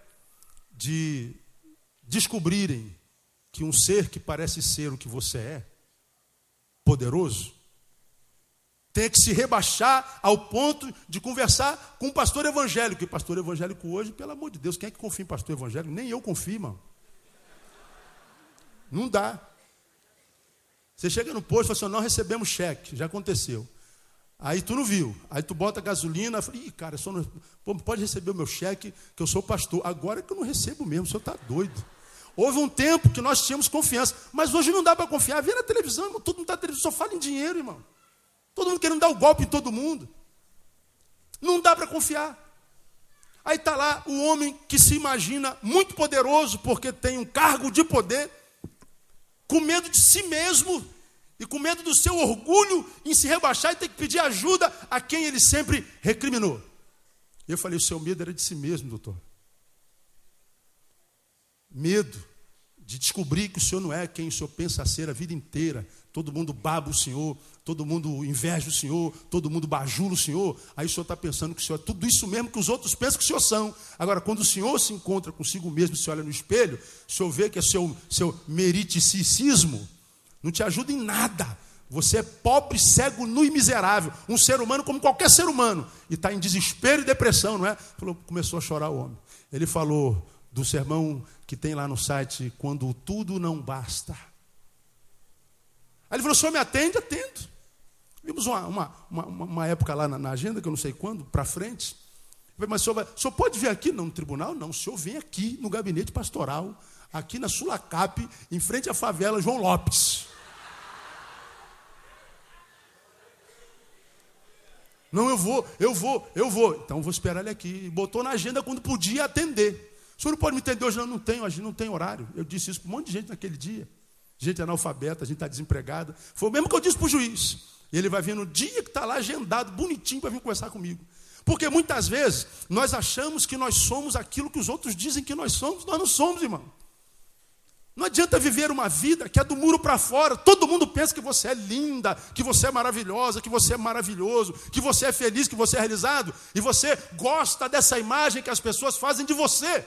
De descobrirem que um ser que parece ser o que você é, poderoso, tem que se rebaixar ao ponto de conversar com um pastor evangélico. E pastor evangélico hoje, pelo amor de Deus, quem é que confia em pastor evangélico? Nem eu confio, irmão. Não dá. Você chega no posto e fala assim, não recebemos cheque, já aconteceu. Aí tu não viu. Aí tu bota gasolina, fala, ih, cara, só não, pode receber o meu cheque, que eu sou pastor. Agora que eu não recebo mesmo, o senhor está doido. Houve um tempo que nós tínhamos confiança, mas hoje não dá para confiar. Vê na televisão, irmão, todo mundo está televisão, só fala em dinheiro, irmão. Todo mundo querendo dar o golpe em todo mundo. Não dá para confiar. Aí está lá o homem que se imagina muito poderoso porque tem um cargo de poder, com medo de si mesmo e com medo do seu orgulho em se rebaixar e ter que pedir ajuda a quem ele sempre recriminou. E eu falei: o seu medo era de si mesmo, doutor. Medo de descobrir que o senhor não é quem o senhor pensa ser a vida inteira. Todo mundo baba o senhor, todo mundo inveja o senhor, todo mundo bajula o senhor. Aí o senhor está pensando que o senhor é tudo isso mesmo que os outros pensam que o senhor são. Agora, quando o senhor se encontra consigo mesmo, se olha no espelho, o senhor vê que é seu, seu meriticismo não te ajuda em nada. Você é pobre, cego, nu e miserável. Um ser humano como qualquer ser humano. E está em desespero e depressão, não é? Falou, começou a chorar o homem. Ele falou do sermão que tem lá no site, Quando Tudo Não Basta. Aí ele falou, o senhor me atende? Atendo. Vimos uma, uma, uma, uma época lá na, na, agenda, que eu não sei quando, para frente. Falei, mas o senhor, vai, o senhor pode vir aqui? Não, no tribunal? Não, o senhor vem aqui no gabinete pastoral, aqui na Sulacap, em frente à favela João Lopes. Não, eu vou, eu vou, eu vou. Então vou esperar ele aqui. Botou na agenda quando podia atender. O senhor não pode me entender hoje, não, não tenho, não tem horário. Eu disse isso para um monte de gente naquele dia. Gente analfabeta, a gente está desempregada. Foi o mesmo que eu disse para o juiz. Ele vai vir no dia que está lá agendado, bonitinho, para vir conversar comigo. Porque muitas vezes nós achamos que nós somos aquilo que os outros dizem que nós somos, nós não somos, irmão. Não adianta viver uma vida que é do muro para fora. Todo mundo pensa que você é linda, que você é maravilhosa, que você é maravilhoso, que você é feliz, que você é realizado. E você gosta dessa imagem que as pessoas fazem de você.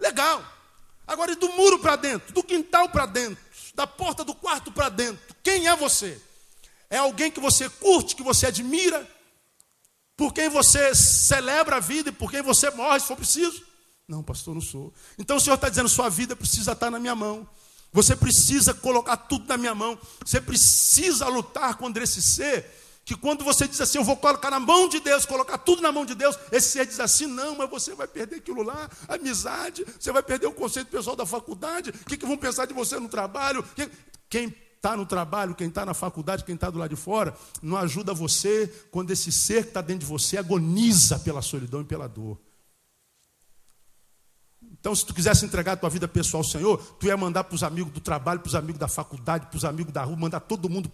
Legal. Agora, e do muro para dentro, do quintal para dentro, da porta do quarto para dentro, quem é você? É alguém que você curte, que você admira, por quem você celebra a vida e por quem você morre se for preciso? Não, pastor, não sou. Então o Senhor está dizendo: sua vida precisa estar na minha mão. Você precisa colocar tudo na minha mão. Você precisa lutar contra esse ser. Que quando você diz assim, eu vou colocar na mão de Deus, colocar tudo na mão de Deus, esse ser diz assim, não, mas você vai perder aquilo lá, amizade, você vai perder o conceito pessoal da faculdade, o que, que vão pensar de você no trabalho? Quem está no trabalho, quem está na faculdade, quem está do lado de fora, não ajuda você quando esse ser que está dentro de você agoniza pela solidão e pela dor. Então, se tu quisesse entregar a tua vida pessoal ao Senhor, tu ia mandar para os amigos do trabalho, para os amigos da faculdade, para os amigos da rua, mandar todo mundo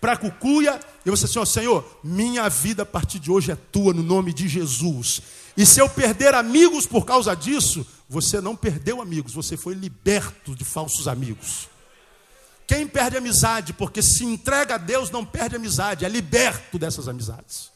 para cucuia, e você assim, ó, Senhor, minha vida a partir de hoje é tua, no nome de Jesus. E se eu perder amigos por causa disso, você não perdeu amigos, você foi liberto de falsos amigos. Quem perde amizade, porque se entrega a Deus, não perde amizade, é liberto dessas amizades.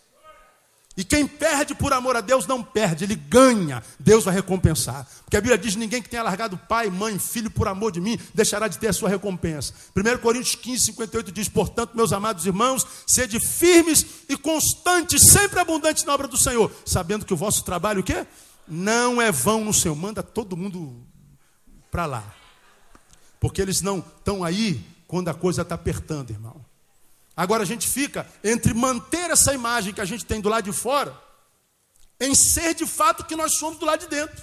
E quem perde por amor a Deus não perde, ele ganha. Deus vai recompensar. Porque a Bíblia diz: ninguém que tenha largado pai, mãe, filho por amor de mim deixará de ter a sua recompensa. 1 Coríntios 15, 58 diz: Portanto, meus amados irmãos, sede firmes e constantes, sempre abundantes na obra do Senhor, sabendo que o vosso trabalho o quê? Não é vão no Senhor. Manda todo mundo para lá. Porque eles não estão aí quando a coisa está apertando, irmão. Agora a gente fica entre manter essa imagem que a gente tem do lado de fora, em ser de fato que nós somos do lado de dentro.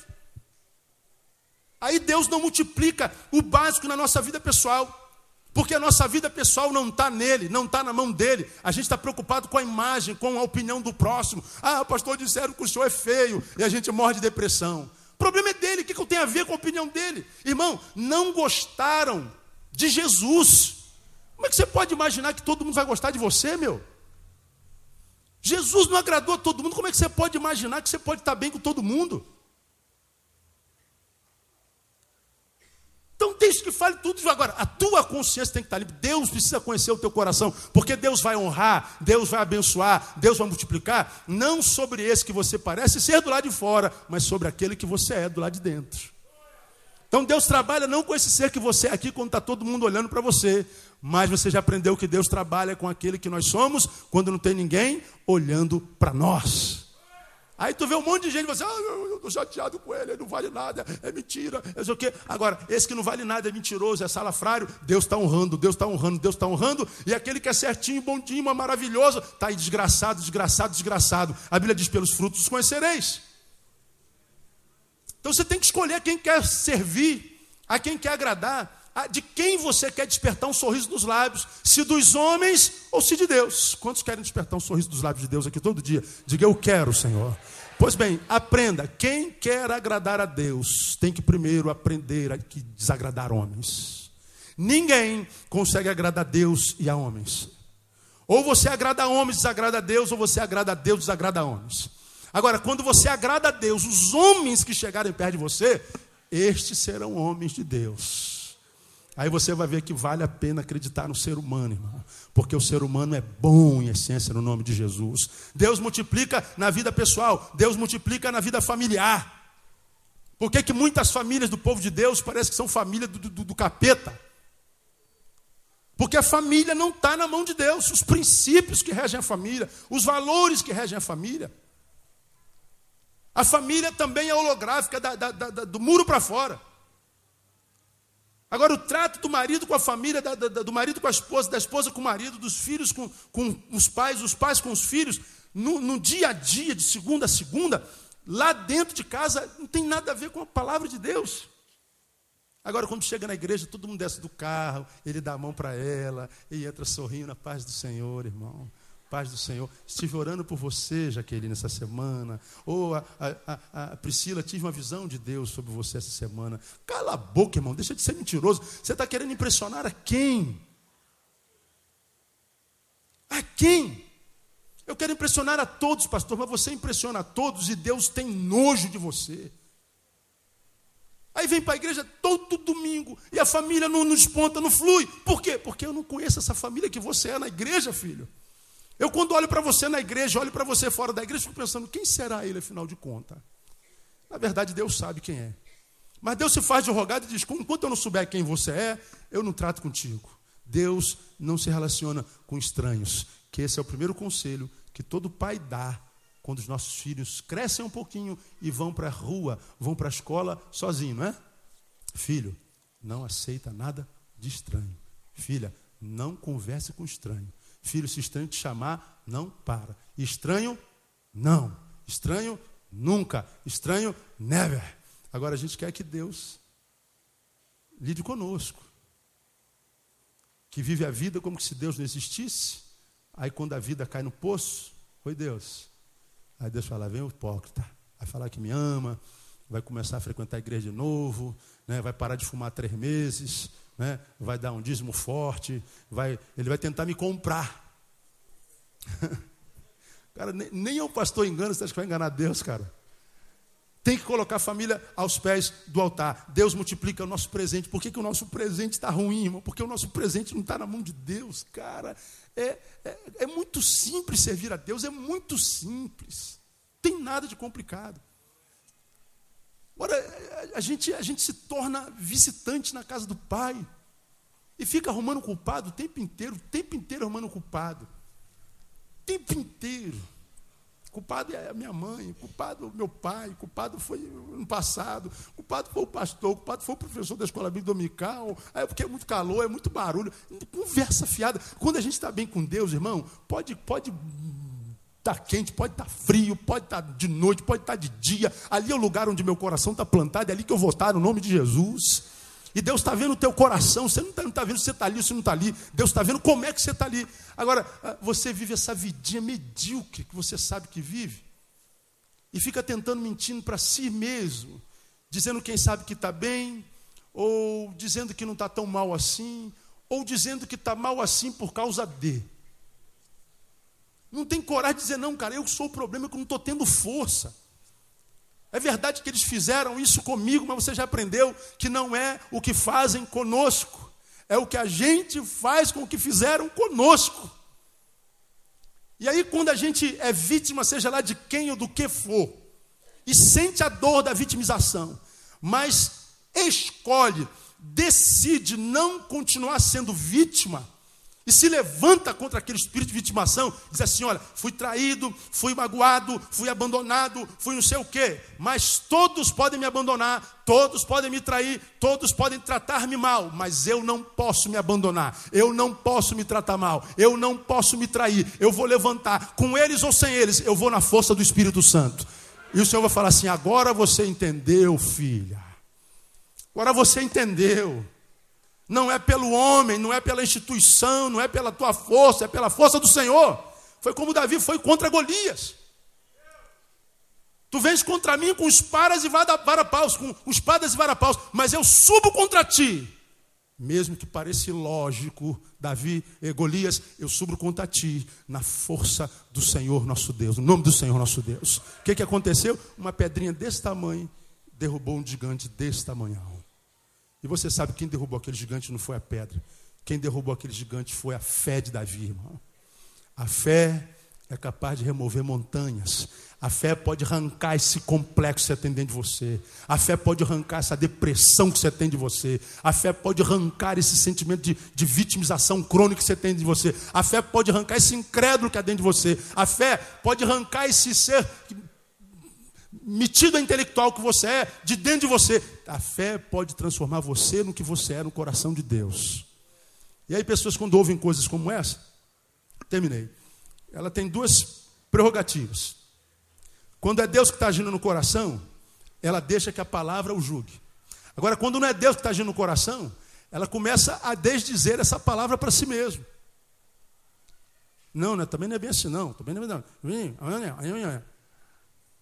Aí Deus não multiplica o básico na nossa vida pessoal. Porque a nossa vida pessoal não está nele, não está na mão dele. A gente está preocupado com a imagem, com a opinião do próximo. Ah, pastor, disseram que o senhor é feio e a gente morre de depressão. O problema é dele, o que, que eu tenho a ver com a opinião dele? Irmão, não gostaram de Jesus. Como é que você pode imaginar que todo mundo vai gostar de você, meu? Jesus não agradou a todo mundo, como é que você pode imaginar que você pode estar bem com todo mundo? Então deixa que fale tudo agora. A tua consciência tem que estar livre. Deus precisa conhecer o teu coração, porque Deus vai honrar, Deus vai abençoar, Deus vai multiplicar, não sobre esse que você parece ser do lado de fora, mas sobre aquele que você é do lado de dentro. Então Deus trabalha não com esse ser que você é aqui quando está todo mundo olhando para você, mas você já aprendeu que Deus trabalha com aquele que nós somos quando não tem ninguém olhando para nós. Aí tu vê um monte de gente você, ah, eu estou chateado com ele, ele não vale nada, é mentira, é o quê. Agora, esse que não vale nada é mentiroso, é salafrário, Deus está honrando, Deus está honrando, Deus está honrando, e aquele que é certinho, bondinho, maravilhoso, está aí desgraçado, desgraçado, desgraçado. A Bíblia diz: pelos frutos os conhecereis. Então você tem que escolher quem quer servir, a quem quer agradar. de quem você quer despertar um sorriso dos lábios, se dos homens ou se de Deus. Quantos querem despertar um sorriso dos lábios de Deus aqui todo dia? Diga eu quero, Senhor. Pois bem, aprenda. Quem quer agradar a Deus tem que primeiro aprender a desagradar homens. Ninguém consegue agradar a Deus e a homens. Ou você agrada a homens, desagrada a Deus, ou você agrada a Deus, desagrada a homens. Agora, quando você agrada a Deus, os homens que chegarem perto de você, estes serão homens de Deus. Aí você vai ver que vale a pena acreditar no ser humano, irmão. Porque o ser humano é bom em essência no nome de Jesus. Deus multiplica na vida pessoal, Deus multiplica na vida familiar. Por que, que muitas famílias do povo de Deus parecem que são família do, do, do capeta? Porque a família não está na mão de Deus. Os princípios que regem a família, os valores que regem a família. A família também é holográfica, da, da, da, do muro para fora. Agora, o trato do marido com a família, do marido com a esposa, da esposa com o marido, dos filhos com, com os pais, os pais com os filhos, no, no dia a dia, de segunda a segunda, lá dentro de casa, não tem nada a ver com a palavra de Deus. Agora, quando chega na igreja, todo mundo desce do carro, ele dá a mão para ela, e entra sorrindo na paz do Senhor, irmão. Paz do Senhor. Estive orando por você, Jaqueline, essa semana. Ou a, a, a, Priscila, tive uma visão de Deus sobre você essa semana. Cala a boca, irmão, deixa de ser mentiroso. Você está querendo impressionar a quem? A quem? Eu quero impressionar a todos, pastor, mas você impressiona a todos e Deus tem nojo de você. Aí vem para a igreja todo domingo e a família não, não desponta, não flui. Por quê? Porque eu não conheço essa família que você é na igreja, filho. Eu, quando olho para você na igreja, olho para você fora da igreja, fico pensando: quem será ele, afinal de contas? Na verdade, Deus sabe quem é. Mas Deus se faz de rogado e diz: enquanto eu não souber quem você é, eu não trato contigo. Deus não se relaciona com estranhos. Que esse é o primeiro conselho que todo pai dá quando os nossos filhos crescem um pouquinho e vão para a rua, vão para a escola sozinho, não é? Filho, não aceita nada de estranho. Filha, não converse com estranho. Filho, se estranho te chamar, não para. Estranho, não. Estranho, nunca. Estranho, never. Agora a gente quer que Deus lide conosco. Que vive a vida como se Deus não existisse. Aí quando a vida cai no poço, oi Deus, Aí Deus fala, vem o hipócrita, vai falar que me ama, vai começar a frequentar a igreja de novo, né, vai parar de fumar três meses, né, vai dar um dízimo forte, vai, ele vai tentar me comprar. [LAUGHS] cara, nem, nem o pastor engana, você acha que vai enganar Deus, cara? Tem que colocar a família aos pés do altar. Deus multiplica o nosso presente. Por que, que o nosso presente está ruim, irmão? Porque o nosso presente não está na mão de Deus, cara. É, é, é muito simples servir a Deus, é muito simples. Tem nada de complicado. Agora, a gente, a gente se torna visitante na casa do Pai. E fica arrumando culpado o tempo inteiro, o tempo inteiro arrumando culpado. O tempo inteiro. Culpado é a minha mãe, culpado é o meu pai, culpado foi no passado, culpado foi o pastor, culpado foi o professor da escola bíblica dominical, é porque é muito calor, é muito barulho. Conversa fiada. Quando a gente está bem com Deus, irmão, pode pode estar tá quente, pode estar tá frio, pode estar tá de noite, pode estar tá de dia. Ali é o lugar onde meu coração está plantado, é ali que eu vou estar no nome de Jesus. E Deus está vendo o teu coração. Você não está tá vendo se você está ali ou se não está ali. Deus está vendo como é que você está ali. Agora, ah, você vive essa vidinha medíocre que você sabe que vive. E fica tentando mentindo para si mesmo. Dizendo quem sabe que está bem. Ou dizendo que não está tão mal assim. Ou dizendo que está mal assim por causa de. Não tem coragem de dizer, não, cara, eu sou o problema, que eu não estou tendo força. É verdade que eles fizeram isso comigo, mas você já aprendeu que não é o que fazem conosco, é o que a gente faz com o que fizeram conosco. E aí, quando a gente é vítima, seja lá de quem ou do que for, e sente a dor da vitimização, mas escolhe, decide não continuar sendo vítima, e se levanta contra aquele espírito de vitimação, diz assim: olha, fui traído, fui magoado, fui abandonado, fui não sei o quê, mas todos podem me abandonar, todos podem me trair, todos podem tratar-me mal, mas eu não posso me abandonar, eu não posso me tratar mal, eu não posso me trair, eu vou levantar, com eles ou sem eles, eu vou na força do Espírito Santo. E o Senhor vai falar assim: agora você entendeu, filha, agora você entendeu. Não é pelo homem, não é pela instituição, não é pela tua força, é pela força do Senhor. Foi como Davi foi contra Golias. Tu vens contra mim com espadas e varapaus, com espadas e varapaus, mas eu subo contra ti. Mesmo que pareça lógico, Davi e Golias, eu subo contra ti na força do Senhor nosso Deus, no nome do Senhor nosso Deus. O que, que aconteceu? Uma pedrinha desse tamanho derrubou um gigante desse tamanho. E você sabe quem derrubou aquele gigante não foi a pedra. Quem derrubou aquele gigante foi a fé de Davi, irmão. A fé é capaz de remover montanhas. A fé pode arrancar esse complexo que você tem dentro de você. A fé pode arrancar essa depressão que você tem de você. A fé pode arrancar esse sentimento de, de vitimização crônica que você tem de você. A fé pode arrancar esse incrédulo que há dentro de você. A fé pode arrancar esse ser metido intelectual que você é de dentro de você. A fé pode transformar você no que você é no coração de Deus. E aí, pessoas, quando ouvem coisas como essa, terminei. Ela tem duas prerrogativas. Quando é Deus que está agindo no coração, ela deixa que a palavra o julgue. Agora, quando não é Deus que está agindo no coração, ela começa a desdizer essa palavra para si mesmo. Não, né? também não é bem assim, não. Também não é bem assim.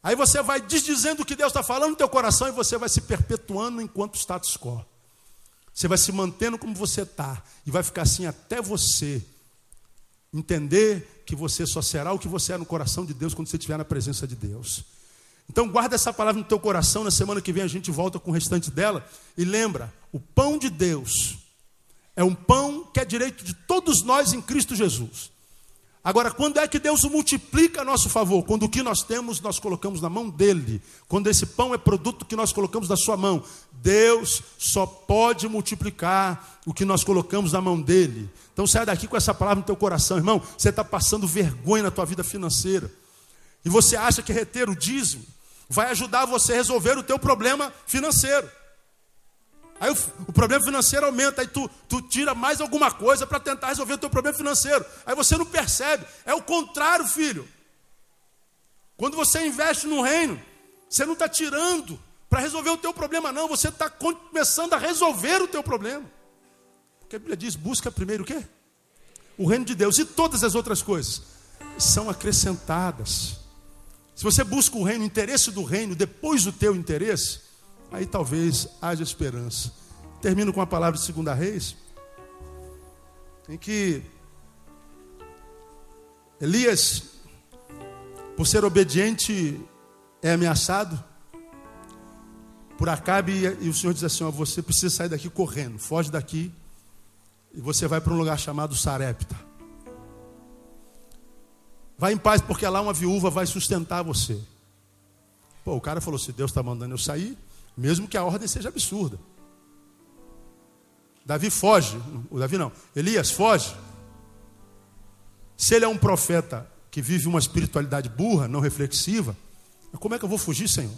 Aí você vai desdizendo o que Deus está falando no teu coração e você vai se perpetuando enquanto status quo. Você vai se mantendo como você está. E vai ficar assim até você entender que você só será o que você é no coração de Deus quando você estiver na presença de Deus. Então guarda essa palavra no teu coração, na semana que vem a gente volta com o restante dela e lembra, o pão de Deus é um pão que é direito de todos nós em Cristo Jesus. Agora, quando é que Deus multiplica a nosso favor? Quando o que nós temos nós colocamos na mão dele. Quando esse pão é produto que nós colocamos na sua mão. Deus só pode multiplicar o que nós colocamos na mão dele. Então sai daqui com essa palavra no teu coração, irmão. Você está passando vergonha na tua vida financeira. E você acha que reter o dízimo vai ajudar você a resolver o teu problema financeiro. Aí o, o, problema financeiro aumenta, aí tu, tu tira mais alguma coisa para tentar resolver o teu problema financeiro. Aí você não percebe. É o contrário, filho. Quando você investe no reino, você não está tirando para resolver o teu problema, não. Você está começando a resolver o teu problema. Porque a Bíblia diz, busca primeiro o quê? O reino de Deus. E todas as outras coisas são acrescentadas. Se você busca o reino, o interesse do reino, depois do teu interesse, aí talvez haja esperança. Termino com a palavra de 2 Reis, em que Elias, por ser obediente, é ameaçado por Acabe e o Senhor diz assim: ó, você precisa sair daqui correndo, foge daqui e você vai para um lugar chamado Sarepta. Vai em paz, porque lá uma viúva vai sustentar você. Pô, o cara falou: se Deus está mandando eu sair, mesmo que a ordem seja absurda. Davi foge, o Davi não, Elias foge. Se ele é um profeta que vive uma espiritualidade burra, não reflexiva, como é que eu vou fugir, Senhor?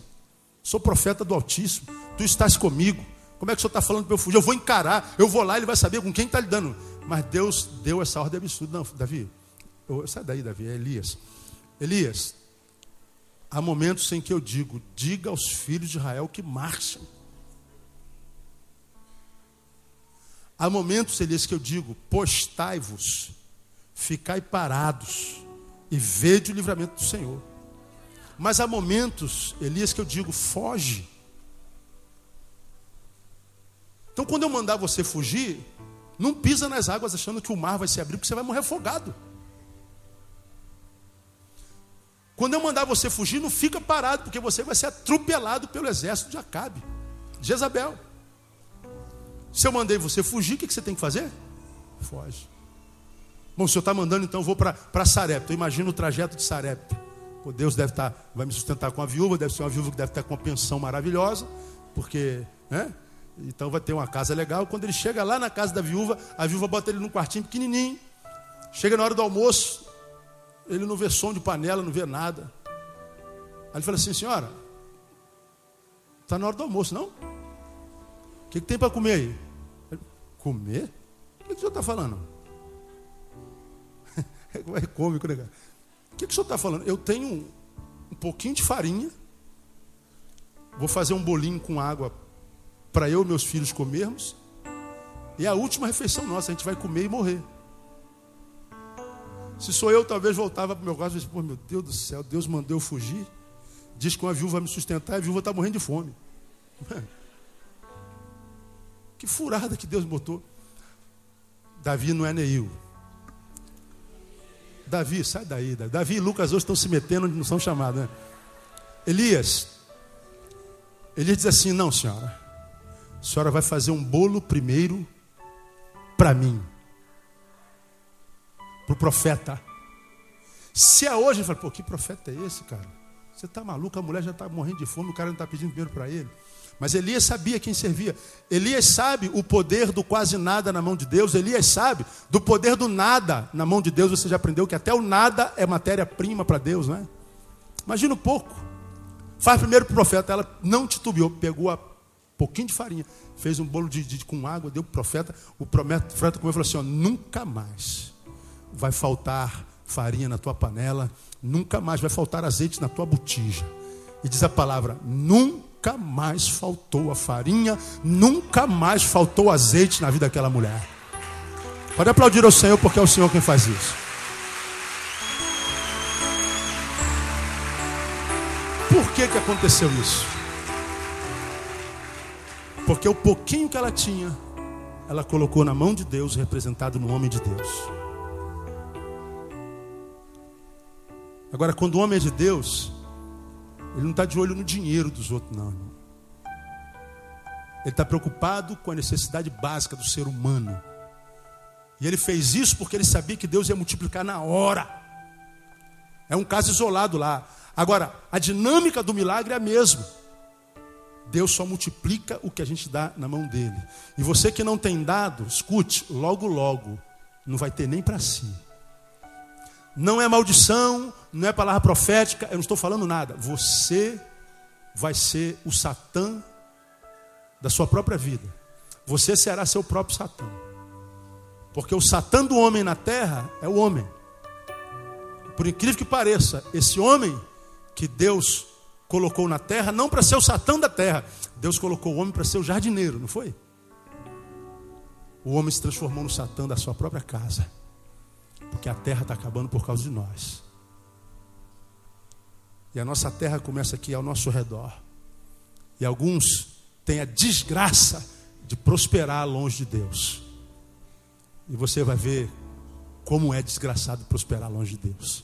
Sou profeta do Altíssimo, tu estás comigo. Como é que o senhor está falando para eu fugir? Eu vou encarar, eu vou lá, ele vai saber com quem está lidando. Mas Deus deu essa ordem absurda. Não, Davi, sai daí, Davi, é Elias. Elias, há momentos em que eu digo: diga aos filhos de Israel que marcham. Há momentos, Elias, que eu digo: postai-vos, ficai parados e vede o livramento do Senhor. Mas há momentos, Elias, que eu digo: foge. Então, quando eu mandar você fugir, não pisa nas águas achando que o mar vai se abrir, porque você vai morrer afogado. Quando eu mandar você fugir, não fica parado, porque você vai ser atropelado pelo exército de Acabe, Jezabel. Se eu mandei você fugir, o que você tem que fazer? Foge. Bom, o senhor está mandando, então eu vou para Sarepta. Eu imagino o trajeto de Sarepta. Pô, Deus deve estar, tá, vai me sustentar com a viúva, deve ser uma viúva que deve estar com uma pensão maravilhosa, porque, né? Então vai ter uma casa legal. Quando ele chega lá na casa da viúva, a viúva bota ele num quartinho pequenininho. Chega na hora do almoço, ele não vê som de panela, não vê nada. Aí ele fala assim: Senhora, está na hora do almoço, não? O que, que tem para comer aí? Ele, comer? O que, que o senhor está falando? [LAUGHS] É cômico, né, cara? O que, que o senhor está falando? Eu tenho um, um pouquinho de farinha, vou fazer um bolinho com água para eu e meus filhos comermos, E é a última refeição nossa, a gente vai comer e morrer. Se sou eu, talvez voltava para o meu quarto e disse, pô, meu Deus do céu, Deus mandou eu fugir. Diz que uma viúva vai me sustentar e a viúva está morrendo de fome. [LAUGHS] Que furada que Deus botou. Davi não é Neil. Davi, sai daí. Davi e Lucas hoje estão se metendo onde não são chamados, né? Elias. Elias diz assim: Não, senhora. A senhora vai fazer um bolo primeiro para mim. Para o profeta. Se é hoje, eu falo, pô, que profeta é esse, cara? Você está maluco, a mulher já está morrendo de fome, o cara não está pedindo dinheiro para ele. Mas Elias sabia quem servia. Elias sabe o poder do quase nada na mão de Deus. Elias sabe do poder do nada na mão de Deus. Você já aprendeu que até o nada é matéria-prima para Deus, não é? Imagina um pouco. Faz primeiro para o profeta. Ela não titubeou, pegou um pouquinho de farinha, fez um bolo de, de com água, deu para o profeta. O profeta comeu e falou assim: ó, nunca mais vai faltar farinha na tua panela, nunca mais vai faltar azeite na tua botija. E diz a palavra: nunca mais faltou a farinha, nunca mais faltou azeite na vida daquela mulher. Pode aplaudir ao Senhor, porque é o Senhor quem faz isso. Por que, que aconteceu isso? Porque o pouquinho que ela tinha, ela colocou na mão de Deus, representado no homem de Deus. Agora, quando o homem é de Deus, ele não está de olho no dinheiro dos outros, não. Irmão. Ele está preocupado com a necessidade básica do ser humano. E ele fez isso porque ele sabia que Deus ia multiplicar na hora. É um caso isolado lá. Agora, a dinâmica do milagre é a mesma. Deus só multiplica o que a gente dá na mão dele. E você que não tem dado, escute, logo, logo, não vai ter nem para si. Não é maldição, não é palavra profética, eu não estou falando nada. Você vai ser o Satã da sua própria vida. Você será seu próprio Satã. Porque o Satã do homem na terra é o homem. Por incrível que pareça, esse homem que Deus colocou na terra, não para ser o Satã da terra, Deus colocou o homem para ser o jardineiro, não foi? O homem se transformou no Satã da sua própria casa. Porque a terra está acabando por causa de nós. E a nossa terra começa aqui ao nosso redor. E alguns têm a desgraça de prosperar longe de Deus. E você vai ver como é desgraçado prosperar longe de Deus.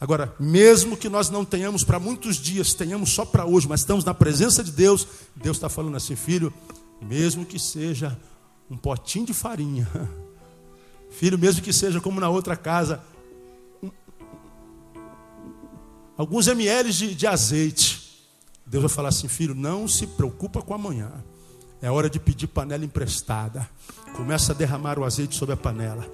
Agora, mesmo que nós não tenhamos para muitos dias, tenhamos só para hoje, mas estamos na presença de Deus, Deus está falando assim, filho, mesmo que seja um potinho de farinha, [LAUGHS] Filho, mesmo que seja como na outra casa, alguns ml de, de azeite. Deus vai falar assim, filho, não se preocupa com amanhã. É hora de pedir panela emprestada. Começa a derramar o azeite sobre a panela.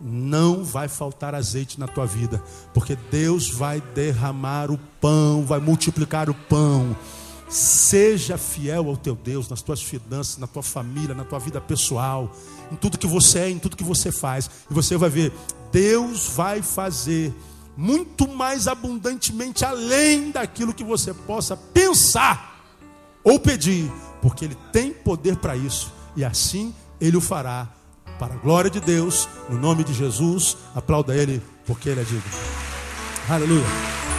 Não vai faltar azeite na tua vida, porque Deus vai derramar o pão, vai multiplicar o pão. Seja fiel ao teu Deus nas tuas finanças, na tua família, na tua vida pessoal, em tudo que você é, em tudo que você faz. E você vai ver, Deus vai fazer muito mais abundantemente além daquilo que você possa pensar ou pedir, porque Ele tem poder para isso, e assim Ele o fará. Para a glória de Deus, no nome de Jesus, aplauda Ele, porque Ele é digno. Aleluia.